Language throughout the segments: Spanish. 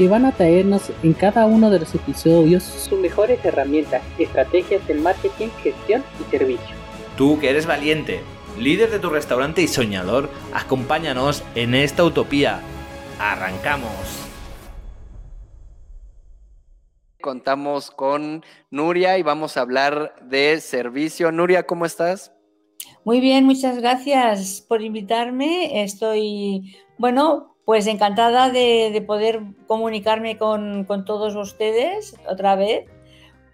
que van a traernos en cada uno de los episodios sus mejores herramientas, estrategias de marketing, gestión y servicio. Tú que eres valiente, líder de tu restaurante y soñador, acompáñanos en esta utopía. ¡Arrancamos! Contamos con Nuria y vamos a hablar de servicio. Nuria, ¿cómo estás? Muy bien, muchas gracias por invitarme. Estoy, bueno, pues encantada de, poder comunicarme con, con, todos ustedes otra vez,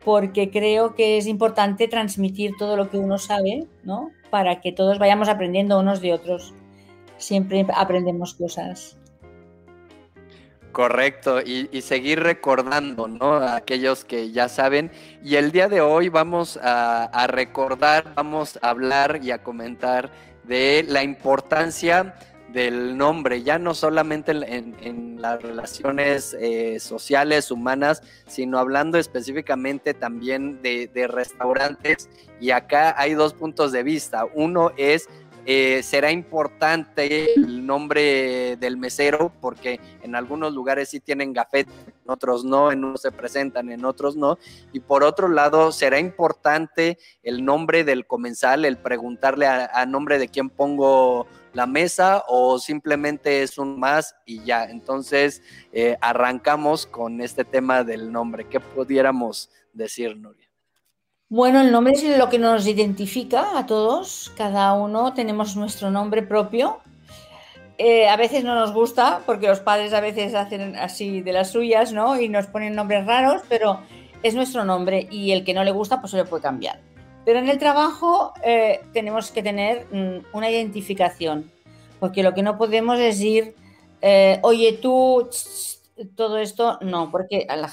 porque creo que es importante transmitir todo lo que uno sabe, ¿no? Para que todos vayamos aprendiendo unos de otros. Siempre aprendemos cosas. Correcto, y, seguir recordando, ¿no? A aquellos que ya saben. Y el día de hoy vamos a, recordar, vamos a hablar y a comentar de la importancia del nombre, ya no solamente en, las relaciones eh, sociales, humanas, sino hablando específicamente también de, restaurantes. Y acá hay dos puntos de vista. Uno es eh, será importante el nombre del mesero porque en algunos lugares sí tienen gafete, en otros no, en unos se presentan, en otros no. Y por otro lado, será importante el nombre del comensal, el preguntarle a, nombre de quién pongo la mesa o simplemente es un más y ya. Entonces, eh, arrancamos con este tema del nombre. ¿Qué pudiéramos decir, Nuria? Bueno, el nombre es lo que nos identifica a todos. Cada uno tenemos nuestro nombre propio. Eh, a veces no nos gusta porque los padres a veces hacen así de las suyas, ¿no? Y nos ponen nombres raros, pero es nuestro nombre y el que no le gusta, pues se le puede cambiar. Pero en el trabajo eh, tenemos que tener mm, una identificación, porque lo que no podemos es ir, eh, oye tú, todo esto, no, porque a la,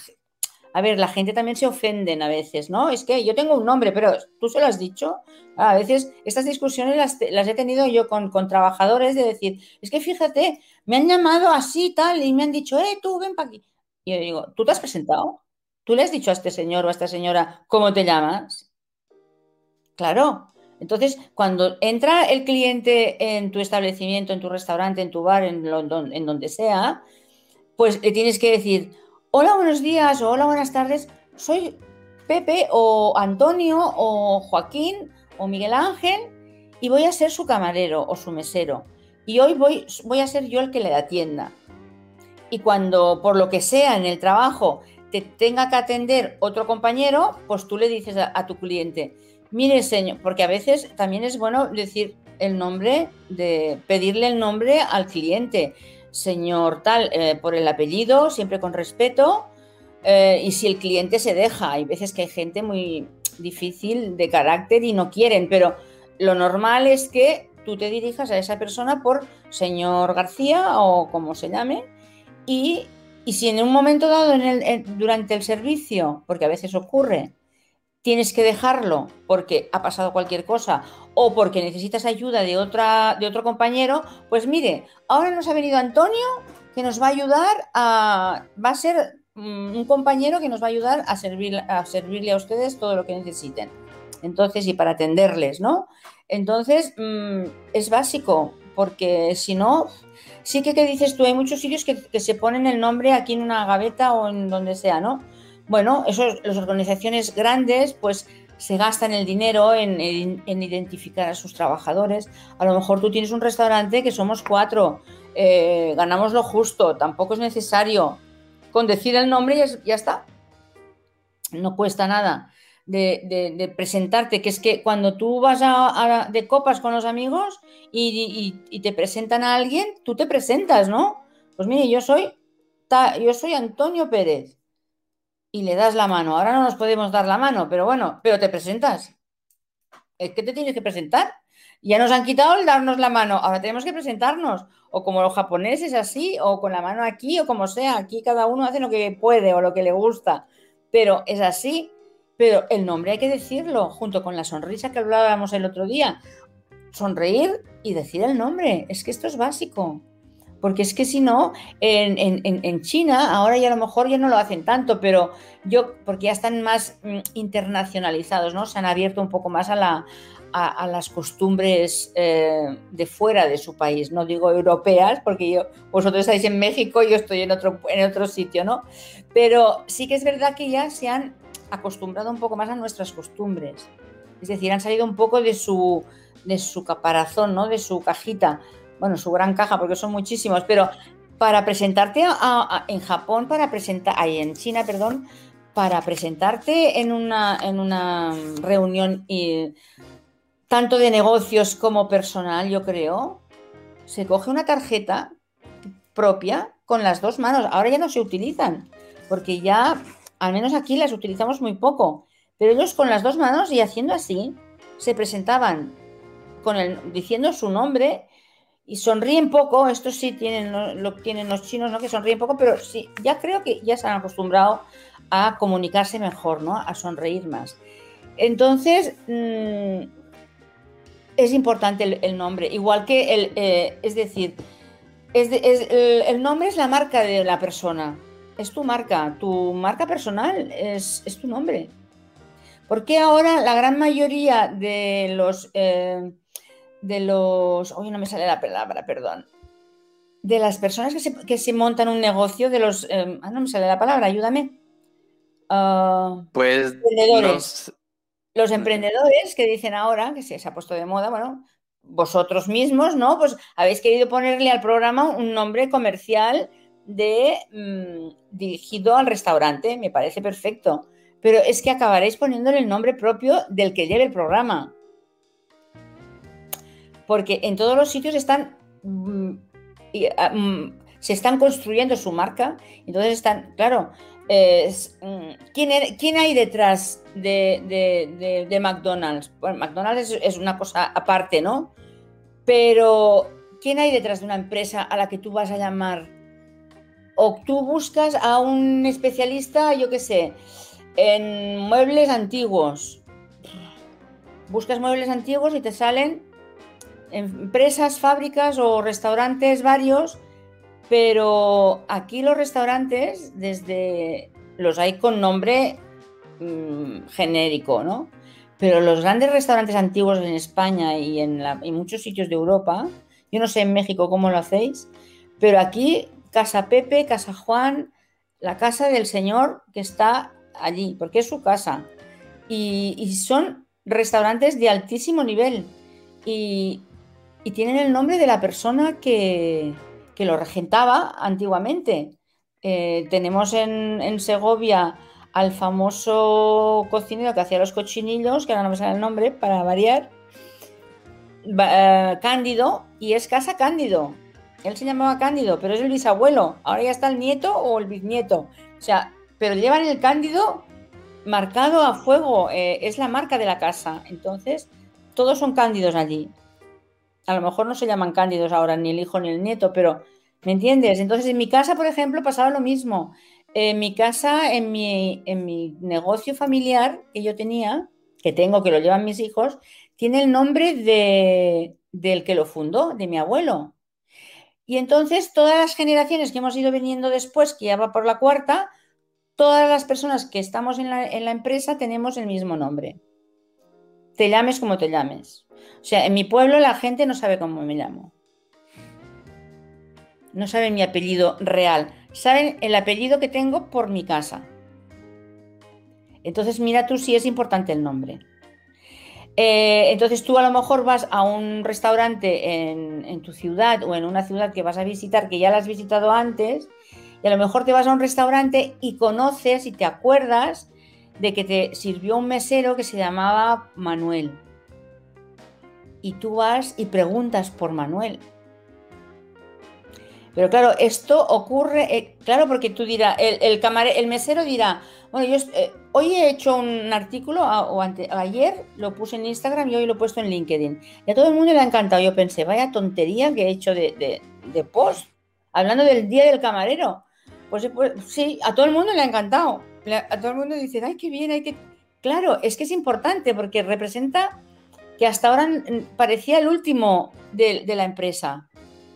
a ver, la gente también se ofenden a veces, ¿no? Es que yo tengo un nombre, pero tú se lo has dicho. A veces estas discusiones las, he tenido yo con, trabajadores de decir, es que fíjate, me han llamado así tal y me han dicho, eh, tú ven para aquí. Y yo digo, ¿tú te has presentado? ¿Tú le has dicho a este señor o a esta señora cómo te llamas? Claro. Entonces, cuando entra el cliente en tu establecimiento, en tu restaurante, en tu bar, en, en donde sea, pues le tienes que decir, hola, buenos días o hola, buenas tardes, soy Pepe o Antonio o Joaquín o Miguel Ángel y voy a ser su camarero o su mesero. Y hoy voy, voy a ser yo el que le atienda. Y cuando por lo que sea en el trabajo te tenga que atender otro compañero, pues tú le dices a, tu cliente, mire señor, porque a veces también es bueno decir el nombre, de pedirle el nombre al cliente. Señor tal, eh, por el apellido, siempre con respeto, eh, y si el cliente se deja, hay veces que hay gente muy difícil de carácter y no quieren, pero lo normal es que tú te dirijas a esa persona por señor García o como se llame, y, si en un momento dado en durante el servicio, porque a veces ocurre, tienes que dejarlo porque ha pasado cualquier cosa o porque necesitas ayuda de, otra, de otro compañero, pues mire, ahora nos ha venido Antonio que nos va a ayudar a... va a ser mm, un compañero que nos va a ayudar a, servir, a servirle a ustedes todo lo que necesiten. Entonces, y para atenderles, ¿no? Entonces, mm, es básico, porque si no, sí que, ¿qué dices tú? Hay muchos sitios que, que se ponen el nombre aquí en una gaveta o en donde sea, ¿no? Bueno, eso, las organizaciones grandes pues se gastan el dinero en, identificar a sus trabajadores. A lo mejor tú tienes un restaurante que somos cuatro, eh, ganamos lo justo, tampoco es necesario. Con decir el nombre ya, ya está. No cuesta nada de, presentarte, que es que cuando tú vas a, de copas con los amigos y, te presentan a alguien, tú te presentas, ¿no? Pues mire, yo soy, yo soy Antonio Pérez y le das la mano. Ahora no nos podemos dar la mano, pero bueno, pero te presentas. Es que te tienes que presentar. Ya nos han quitado el darnos la mano, ahora tenemos que presentarnos. O como los japoneses así, o con la mano aquí, o como sea. Aquí cada uno hace lo que puede o lo que le gusta. Pero es así. pero el nombre hay que decirlo, junto con la sonrisa que hablábamos el otro día. Sonreír y decir el nombre, es que esto es básico. Porque es que si no, en, China, ahora ya a lo mejor ya no lo hacen tanto, pero yo, porque ya están más mm, internacionalizados, ¿no? Se han abierto un poco más a, la, a, las costumbres eh, de fuera de su país, no digo europeas, porque vosotros estáis en México y yo estoy en otro, en otro sitio, ¿no? Pero sí que es verdad que ya se han acostumbrado un poco más a nuestras costumbres. Es decir, han salido un poco de su, de su caparazón, ¿no? De su cajita bueno, su gran caja, porque son muchísimos, pero para presentarte en Japón, para presentar, ahí en China, perdón, para presentarte en una, en una reunión y, tanto de negocios como personal, yo creo, se coge una tarjeta propia con las dos manos. Ahora ya no se utilizan, porque ya, al menos aquí las utilizamos muy poco, pero ellos con las dos manos y haciendo así, se presentaban con diciendo su nombre y sonríen poco, esto sí tienen, lo tienen los chinos, ¿no? Que sonríen poco, pero sí, ya creo que ya se han acostumbrado a comunicarse mejor, ¿no? A sonreír más. Entonces, mm, es importante el, nombre, igual que el, eh, es decir, es el, nombre es la marca de la persona, es tu marca, tu marca personal es, tu nombre. Porque ahora la gran mayoría de los... Eh, de los. Oye, no me sale la palabra, perdón. De las personas que se, que se montan un negocio, de los. Em, ah, no me sale la palabra, ayúdame. Uh, pues. Los... los... emprendedores que dicen ahora, que se, ha puesto de moda, bueno, vosotros mismos, ¿no? Pues habéis querido ponerle al programa un nombre comercial de mm, dirigido al restaurante, me parece perfecto. Pero es que acabaréis poniéndole el nombre propio del que lleve el programa porque en todos los sitios están mm, ah, mm, se están construyendo su marca, entonces están, claro, mm, ¿quién, hay detrás de, McDonald's? Bueno, McDonald's es, una cosa aparte, ¿no? Pero ¿quién hay detrás de una empresa a la que tú vas a llamar? O tú buscas a un especialista, yo qué sé, en muebles antiguos. Buscas muebles antiguos y te salen empresas, fábricas o restaurantes varios, pero aquí los restaurantes, desde los hay con nombre mm, genérico, ¿no? Pero los grandes restaurantes antiguos en España y en, muchos sitios de Europa, yo no sé en México cómo lo hacéis, pero aquí Casa Pepe, Casa Juan, la casa del señor que está allí, porque es su casa. Y, y son restaurantes de altísimo nivel. Y, y tienen el nombre de la persona que, lo regentaba antiguamente. Eh, tenemos en, Segovia al famoso cocinero que hacía los cochinillos, que ahora no me sale el nombre, para variar, eh, Cándido, y es Casa Cándido. Él se llamaba Cándido, pero es el bisabuelo. Ahora ya está el nieto o el bisnieto. O sea, pero llevan el Cándido marcado a fuego, eh, es la marca de la casa. Entonces, todos son cándidos allí a lo mejor no se llaman cándidos ahora ni el hijo ni el nieto, pero ¿me entiendes? Entonces en mi casa, por ejemplo, pasaba lo mismo. En mi casa, en mi, en mi negocio familiar que yo tenía, que tengo, que lo llevan mis hijos, tiene el nombre de, del que lo fundó, de mi abuelo. Y entonces todas las generaciones que hemos ido viniendo después, que ya va por la cuarta, todas las personas que estamos en la, en la empresa tenemos el mismo nombre. Te llames como te llames. O sea, en mi pueblo la gente no sabe cómo me llamo. No saben mi apellido real. Saben el apellido que tengo por mi casa. Entonces mira tú si es importante el nombre. Eh, entonces tú a lo mejor vas a un restaurante en, en, tu ciudad o en una ciudad que vas a visitar que ya la has visitado antes y a lo mejor te vas a un restaurante y conoces y te acuerdas de que te sirvió un mesero que se llamaba Manuel y tú vas y preguntas por Manuel. Pero claro, esto ocurre, eh, claro, porque tú dirás, el, el, mesero dirá, bueno, yo eh, hoy he hecho un artículo, o ayer lo puse en Instagram y hoy lo he puesto en LinkedIn. Y a todo el mundo le ha encantado. Yo pensé, vaya tontería que he hecho de, post, hablando del día del camarero. Pues, pues, sí, a todo el mundo le ha encantado. A todo el mundo dice, ay, qué bien, hay que... Claro, es que es importante porque representa que hasta ahora parecía el último de, la empresa.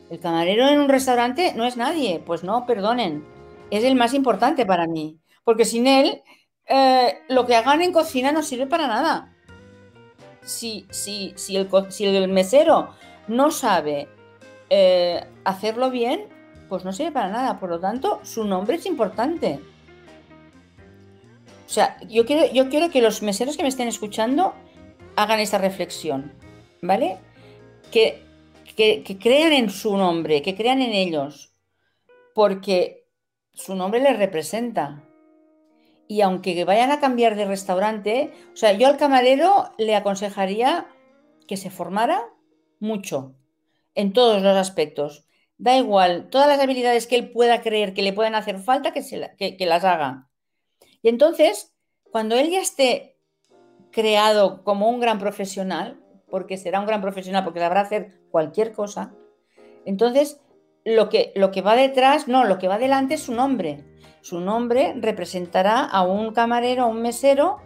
El camarero en un restaurante no es nadie. Pues no, perdonen. Es el más importante para mí. Porque sin él, eh, lo que hagan en cocina no sirve para nada. Si, si, si, el, si el, mesero no sabe eh, hacerlo bien, pues no sirve para nada. Por lo tanto, su nombre es importante. O sea, yo quiero, yo quiero que los meseros que me estén escuchando hagan esta reflexión, ¿vale? Que, que, crean en su nombre, que crean en ellos, porque su nombre les representa. Y aunque vayan a cambiar de restaurante, o sea, yo al camarero le aconsejaría que se formara mucho, en todos los aspectos. Da igual, todas las habilidades que él pueda creer que le pueden hacer falta, que, se que las haga. Y entonces, cuando él ya esté creado como un gran profesional, porque será un gran profesional, porque sabrá hacer cualquier cosa, entonces lo que, lo que va detrás, no, lo que va delante es su nombre. Su nombre representará a un camarero, a un mesero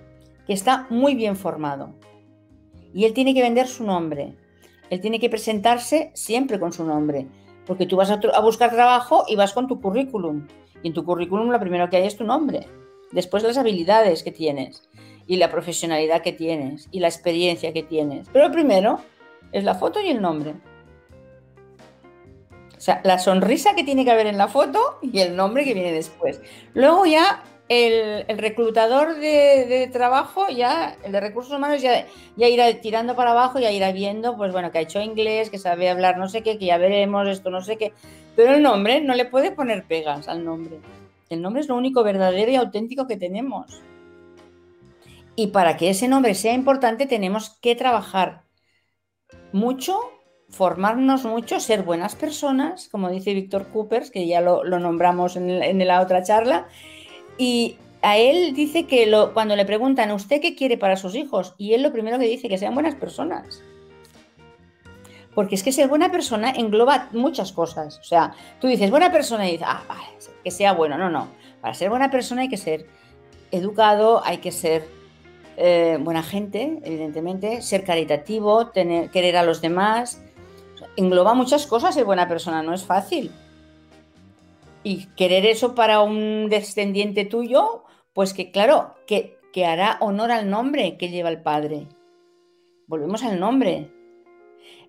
que está muy bien formado. Y él tiene que vender su nombre. Él tiene que presentarse siempre con su nombre. Porque tú vas a, a buscar trabajo y vas con tu currículum. Y en tu currículum lo primero que hay es tu nombre después las habilidades que tienes y la profesionalidad que tienes y la experiencia que tienes. Pero primero es la foto y el nombre. O sea, la sonrisa que tiene que haber en la foto y el nombre que viene después. Luego ya el, reclutador de, trabajo, ya el de recursos humanos, ya, ya irá tirando para abajo, ya irá viendo, pues bueno, que ha hecho inglés, que sabe hablar no sé qué, que ya veremos esto, no sé qué. Pero el nombre no le puede poner pegas al nombre. El nombre es lo único verdadero y auténtico que tenemos. Y para que ese nombre sea importante tenemos que trabajar mucho, formarnos mucho, ser buenas personas, como dice Víctor Coopers, que ya lo, nombramos en, la otra charla. Y a él dice que cuando le preguntan, ¿usted qué quiere para sus hijos? Y él lo primero que dice, que sean buenas personas. Porque es que ser buena persona engloba muchas cosas. O sea, tú dices buena persona y dices, ah, vale, que sea bueno. No, no. Para ser buena persona hay que ser educado, hay que ser eh, buena gente, evidentemente, ser caritativo, tener, querer a los demás. engloba muchas cosas ser buena persona, no es fácil. Y querer eso para un descendiente tuyo, pues que claro, que, que hará honor al nombre que lleva el padre. Volvemos al nombre.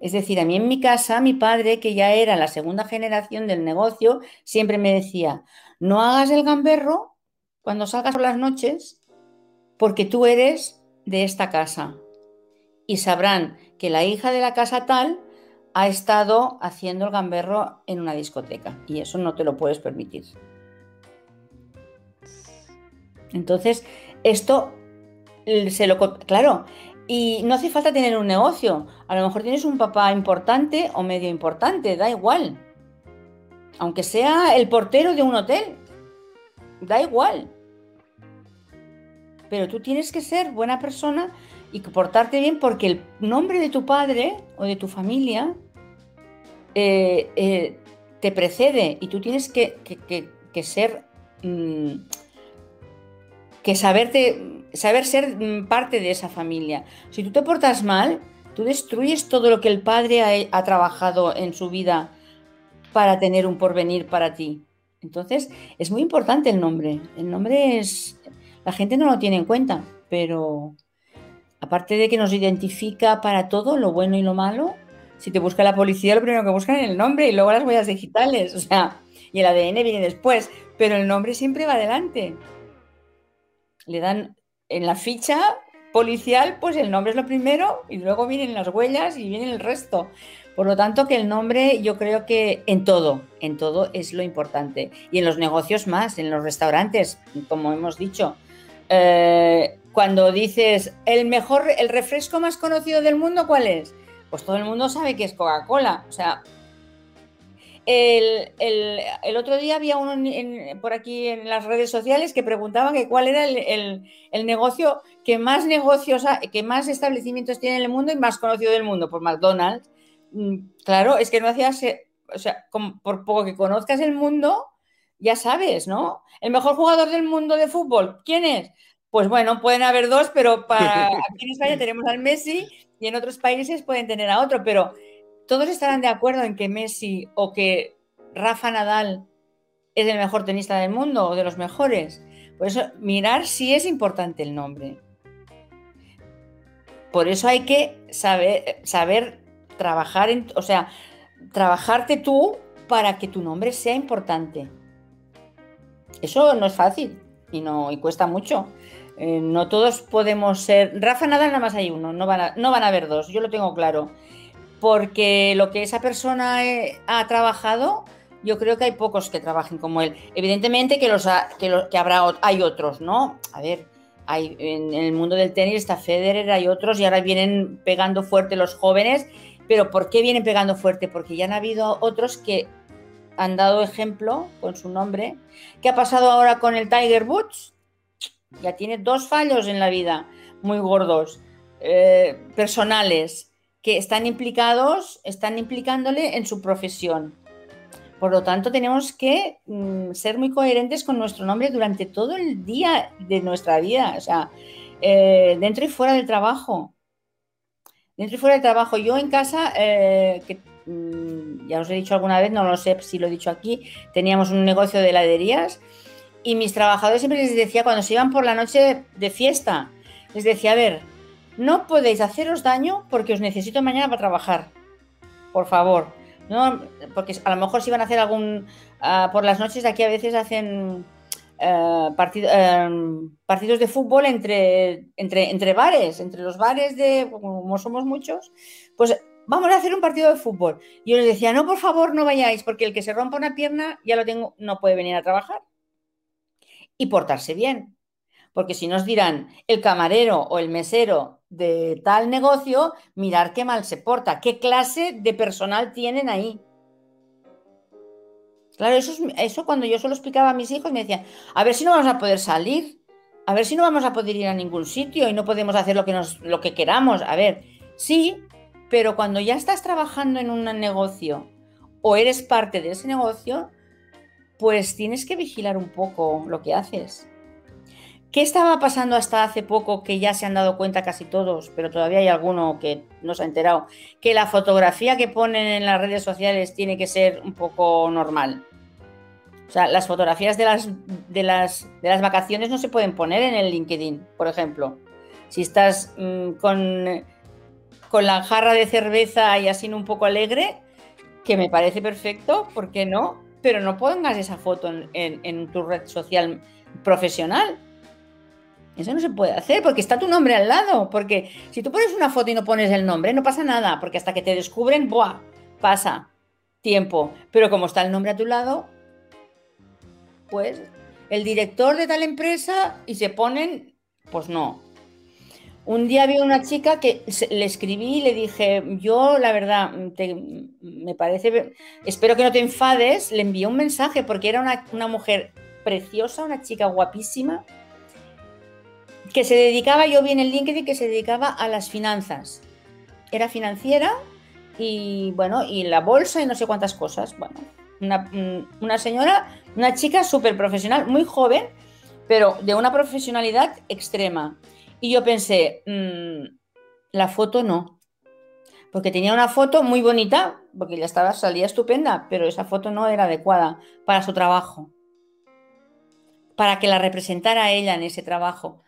Es decir, a mí en mi casa, mi padre, que ya era la segunda generación del negocio, siempre me decía, no hagas el gamberro cuando salgas por las noches, porque tú eres de esta casa. Y sabrán que la hija de la casa tal ha estado haciendo el gamberro en una discoteca. Y eso no te lo puedes permitir. Entonces, esto se lo... Claro, y no hace falta tener un negocio. A lo mejor tienes un papá importante o medio importante, da igual. Aunque sea el portero de un hotel, da igual. Pero tú tienes que ser buena persona y portarte bien porque el nombre de tu padre o de tu familia eh, eh, te precede y tú tienes que, ser, mm, que saberte saber ser mm, parte de esa familia. Si tú te portas mal, tú destruyes todo lo que el padre ha, trabajado en su vida para tener un porvenir para ti. Entonces, es muy importante el nombre. El nombre es... La gente no lo tiene en cuenta, pero aparte de que nos identifica para todo, lo bueno y lo malo, si te busca la policía, lo primero que buscan es el nombre y luego las huellas digitales, o sea, y el ADN viene después, pero el nombre siempre va adelante. Le dan en la ficha policial, pues el nombre es lo primero y luego vienen las huellas y viene el resto. Por lo tanto, que el nombre yo creo que en todo, en todo es lo importante. Y en los negocios más, en los restaurantes, como hemos dicho. Eh, cuando dices el mejor, el refresco más conocido del mundo, ¿cuál es? Pues todo el mundo sabe que es Coca-Cola. O sea, el, otro día había uno por aquí en las redes sociales que preguntaba que cuál era el, negocio que más negocios, que más establecimientos tiene en el mundo y más conocido del mundo, por McDonald's. Mm, claro, es que no hacías, o sea, por poco que conozcas el mundo, ya sabes, ¿no? El mejor jugador del mundo de fútbol, ¿quién es? Pues bueno, pueden haber dos, pero para, aquí en España tenemos al Messi y en otros países pueden tener a otro, pero todos estarán de acuerdo en que Messi o que Rafa Nadal es el mejor tenista del mundo o de los mejores. Por eso, mirar si es importante el nombre. Por eso hay que saber, saber trabajar, en, o sea, trabajarte tú para que tu nombre sea importante. Eso no es fácil y, no, y cuesta mucho. Eh, no todos podemos ser. Rafa Nadal nada más hay uno, no van, a, no van a haber dos, yo lo tengo claro. Porque lo que esa persona eh, ha trabajado, yo creo que hay pocos que trabajen como él. Evidentemente que, los que, que habrá, hay otros, ¿no? A ver, hay, en, el mundo del tenis está Federer, hay otros y ahora vienen pegando fuerte los jóvenes. Pero ¿por qué vienen pegando fuerte? Porque ya han habido otros que han dado ejemplo con su nombre. ¿Qué ha pasado ahora con el Tiger Woods? Ya tiene dos fallos en la vida muy gordos, eh, personales, que están implicados, están implicándole en su profesión. Por lo tanto, tenemos que mm, ser muy coherentes con nuestro nombre durante todo el día de nuestra vida, o sea, eh, dentro y fuera del trabajo. Dentro y fuera del trabajo. Yo en casa, eh, mm, ya os he dicho alguna vez, no lo sé si lo he dicho aquí, teníamos un negocio de heladerías y mis trabajadores siempre les decía, cuando se iban por la noche de fiesta, les decía, a ver, no podéis haceros daño porque os necesito mañana para trabajar. Por favor ¿no? Porque a lo mejor si van a hacer algún... Ah, por las noches de aquí a veces hacen eh, eh, partidos de fútbol entre, entre, entre bares, entre los bares de... como somos muchos, pues vamos a hacer un partido de fútbol. Yo les decía, no, por favor, no vayáis, porque el que se rompa una pierna ya lo tengo, no puede venir a trabajar. Y portarse bien. Porque si nos dirán el camarero o el mesero de tal negocio, mirar qué mal se porta, qué clase de personal tienen ahí. Claro, eso, eso cuando yo solo explicaba a mis hijos me decían, a ver si no vamos a poder salir, a ver si no vamos a poder ir a ningún sitio y no podemos hacer lo que, nos, lo que queramos. A ver, sí, pero cuando ya estás trabajando en un negocio o eres parte de ese negocio, pues tienes que vigilar un poco lo que haces. ¿Qué estaba pasando hasta hace poco que ya se han dado cuenta casi todos, pero todavía hay alguno que no se ha enterado? Que la fotografía que ponen en las redes sociales tiene que ser un poco normal. O sea, las fotografías de las, de las, de las vacaciones no se pueden poner en el LinkedIn, por ejemplo. Si estás mm, con, con la jarra de cerveza y así un poco alegre, que me parece perfecto, ¿por qué no? Pero no pongas esa foto en, en tu red social profesional eso no se puede hacer porque está tu nombre al lado. Porque si tú pones una foto y no pones el nombre, no pasa nada. Porque hasta que te descubren, ¡buah! Pasa tiempo. Pero como está el nombre a tu lado, pues el director de tal empresa y se ponen, pues no. Un día vi una chica que le escribí y le dije, yo la verdad, me parece, espero que no te enfades, le envié un mensaje porque era una, una mujer preciosa, una chica guapísima que se dedicaba, yo vi en el LinkedIn que se dedicaba a las finanzas. Era financiera y bueno, y la bolsa y no sé cuántas cosas. Bueno, una, señora, una chica súper profesional, muy joven, pero de una profesionalidad extrema. Y yo pensé, mm, la foto no. Porque tenía una foto muy bonita, porque ya estaba, salía estupenda, pero esa foto no era adecuada para su trabajo. Para que la representara ella en ese trabajo.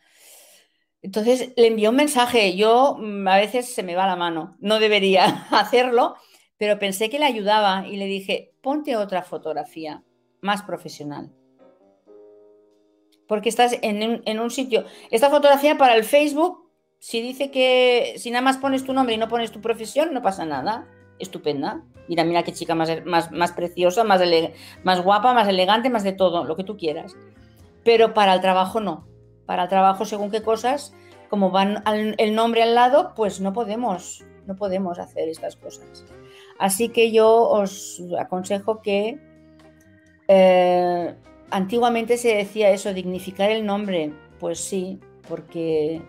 Entonces le envió un mensaje, yo mm, a veces se me va la mano, no debería hacerlo, pero pensé que le ayudaba y le dije, ponte otra fotografía más profesional. Porque estás en un, sitio, esta fotografía para el Facebook, si dice que si nada más pones tu nombre y no pones tu profesión, no pasa nada, estupenda. Mira, mira qué chica más, más, más preciosa, más, más guapa, más elegante, más de todo, lo que tú quieras. Pero para el trabajo no para trabajo según qué cosas, como van el nombre al lado, pues no podemos, no podemos hacer estas cosas. Así que yo os aconsejo que eh, antiguamente se decía eso, dignificar el nombre. Pues sí, porque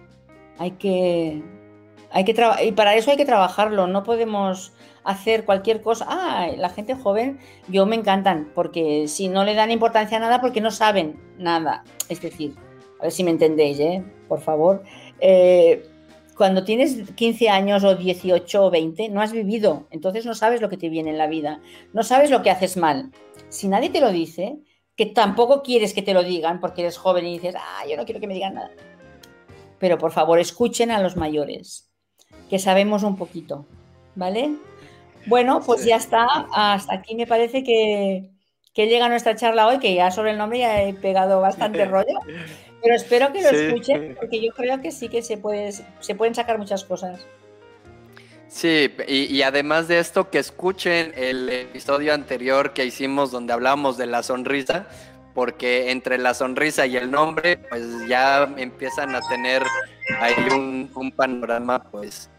hay que, hay que y para eso hay que trabajarlo. No podemos hacer cualquier cosa. Ah, la gente joven, yo me encantan, porque si no le dan importancia a nada, porque no saben nada. Es decir, ver si me entendéis, ¿eh? por favor. Eh, cuando tienes 15 años o 18 o 20, no has vivido, entonces no sabes lo que te viene en la vida, no sabes lo que haces mal. Si nadie te lo dice, que tampoco quieres que te lo digan porque eres joven y dices, ah, yo no quiero que me digan nada. Pero por favor, escuchen a los mayores, que sabemos un poquito, ¿vale? Bueno, pues ya está. Hasta aquí me parece que, llega nuestra charla hoy, que ya sobre el nombre ya he pegado bastante rollo. Pero espero que lo escuchen, porque yo creo que sí que se, puede, se pueden sacar muchas cosas. Sí, y, además de esto, que escuchen el episodio anterior que hicimos donde hablábamos de la sonrisa, porque entre la sonrisa y el nombre, pues ya empiezan a tener ahí un, panorama, pues,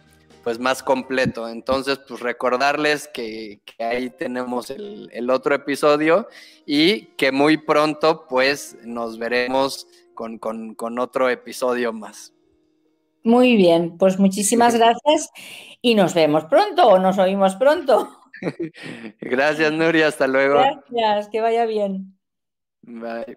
pues más completo. Entonces, pues recordarles que, ahí tenemos el, el, otro episodio y que muy pronto, pues, nos veremos con, con otro episodio más. Muy bien, pues muchísimas gracias y nos vemos pronto o nos oímos pronto. Gracias, Nuria, hasta luego. Gracias, que vaya bien. Bye.